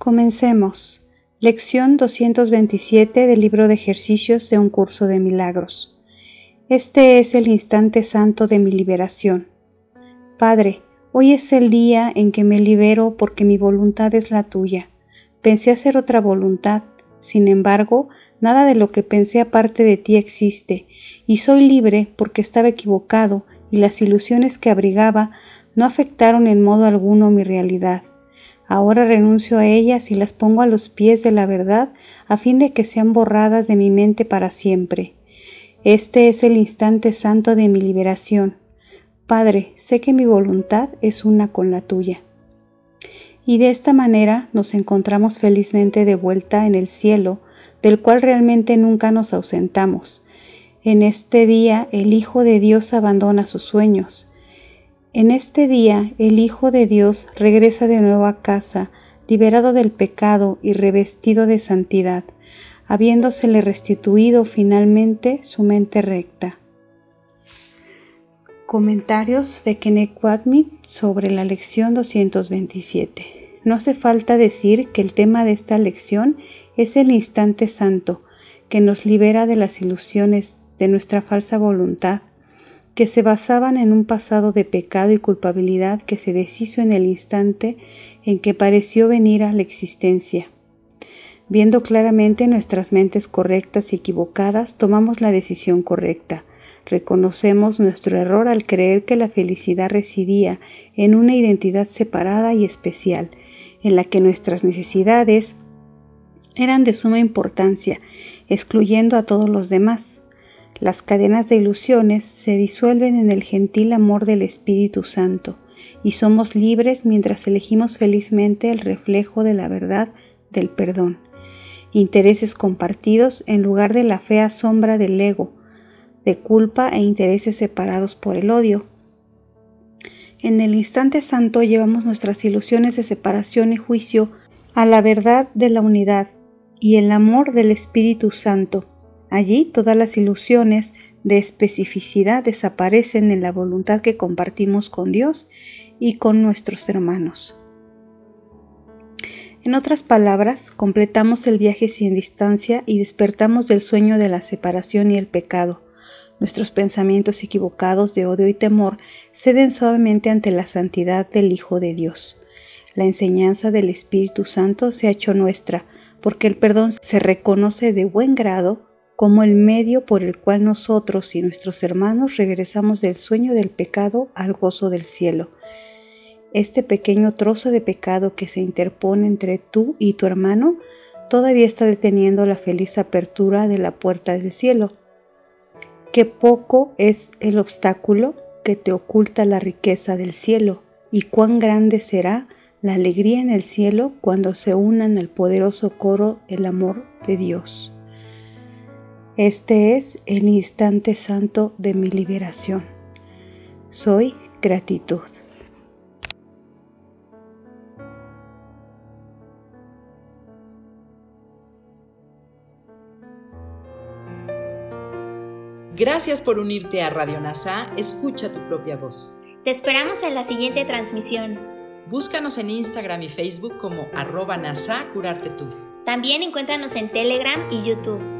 Comencemos. Lección 227 del libro de ejercicios de un curso de milagros. Este es el instante santo de mi liberación. Padre, hoy es el día en que me libero porque mi voluntad es la tuya. Pensé hacer otra voluntad, sin embargo, nada de lo que pensé aparte de ti existe, y soy libre porque estaba equivocado y las ilusiones que abrigaba no afectaron en modo alguno mi realidad. Ahora renuncio a ellas y las pongo a los pies de la verdad a fin de que sean borradas de mi mente para siempre. Este es el instante santo de mi liberación. Padre, sé que mi voluntad es una con la tuya. Y de esta manera nos encontramos felizmente de vuelta en el cielo, del cual realmente nunca nos ausentamos. En este día el Hijo de Dios abandona sus sueños, en este día el Hijo de Dios regresa de nuevo a casa, liberado del pecado y revestido de santidad, habiéndosele restituido finalmente su mente recta. Comentarios de Kenneth sobre la lección 227. No hace falta decir que el tema de esta lección es el instante santo, que nos libera de las ilusiones de nuestra falsa voluntad que se basaban en un pasado de pecado y culpabilidad que se deshizo en el instante en que pareció venir a la existencia. Viendo claramente nuestras mentes correctas y equivocadas, tomamos la decisión correcta. Reconocemos nuestro error al creer que la felicidad residía en una identidad separada y especial, en la que nuestras necesidades eran de suma importancia, excluyendo a todos los demás. Las cadenas de ilusiones se disuelven en el gentil amor del Espíritu Santo y somos libres mientras elegimos felizmente el reflejo de la verdad del perdón. Intereses compartidos en lugar de la fea sombra del ego, de culpa e intereses separados por el odio. En el instante santo llevamos nuestras ilusiones de separación y juicio a la verdad de la unidad y el amor del Espíritu Santo Allí todas las ilusiones de especificidad desaparecen en la voluntad que compartimos con Dios y con nuestros hermanos. En otras palabras, completamos el viaje sin distancia y despertamos del sueño de la separación y el pecado. Nuestros pensamientos equivocados de odio y temor ceden suavemente ante la santidad del Hijo de Dios. La enseñanza del Espíritu Santo se ha hecho nuestra, porque el perdón se reconoce de buen grado como el medio por el cual nosotros y nuestros hermanos regresamos del sueño del pecado al gozo del cielo. Este pequeño trozo de pecado que se interpone entre tú y tu hermano todavía está deteniendo la feliz apertura de la puerta del cielo. Qué poco es el obstáculo que te oculta la riqueza del cielo y cuán grande será la alegría en el cielo cuando se unan al poderoso coro el amor de Dios. Este es el instante santo de mi liberación. Soy gratitud. Gracias por unirte a Radio NASA. Escucha tu propia voz. Te esperamos en la siguiente transmisión. Búscanos en Instagram y Facebook como arroba NASA Curarte Tú. También encuéntranos en Telegram y YouTube.